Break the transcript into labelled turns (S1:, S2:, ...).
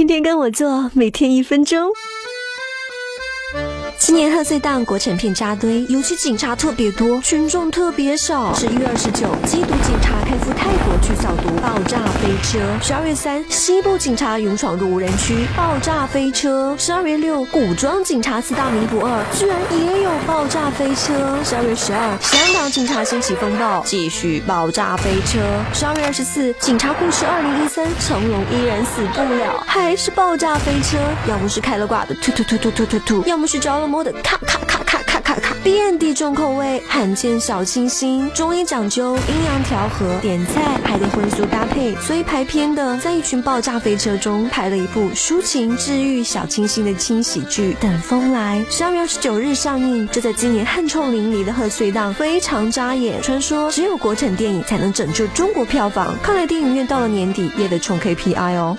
S1: 天天跟我做，每天一分钟。今年贺岁档国产片扎堆，尤其警察特别多，群众特别少。十一月二十九，缉毒警察开赴泰国，车。十二月三，西部警察勇闯入无人区，爆炸飞车。十二月六，古装警察四大名捕二，居然也有爆炸飞车。十二月十二，香港警察掀起风暴，继续爆炸飞车。十二月二十四，警察故事二零一三，成龙依然死不了，还是爆炸飞车。要么是开了挂的突突突突突突突，要么是着了魔的咔咔咔咔，遍地重口味，罕见小清新。中医讲究阴阳调和，点菜还得荤素搭配，所以排片的在一群爆炸飞车中拍了一部抒情治愈小清新的轻喜剧《等风来》，十二月二十九日上映。这在今年汗臭淋漓的贺岁档非常扎眼，传说只有国产电影才能拯救中国票房，看来电影院到了年底也得冲 KPI 哦。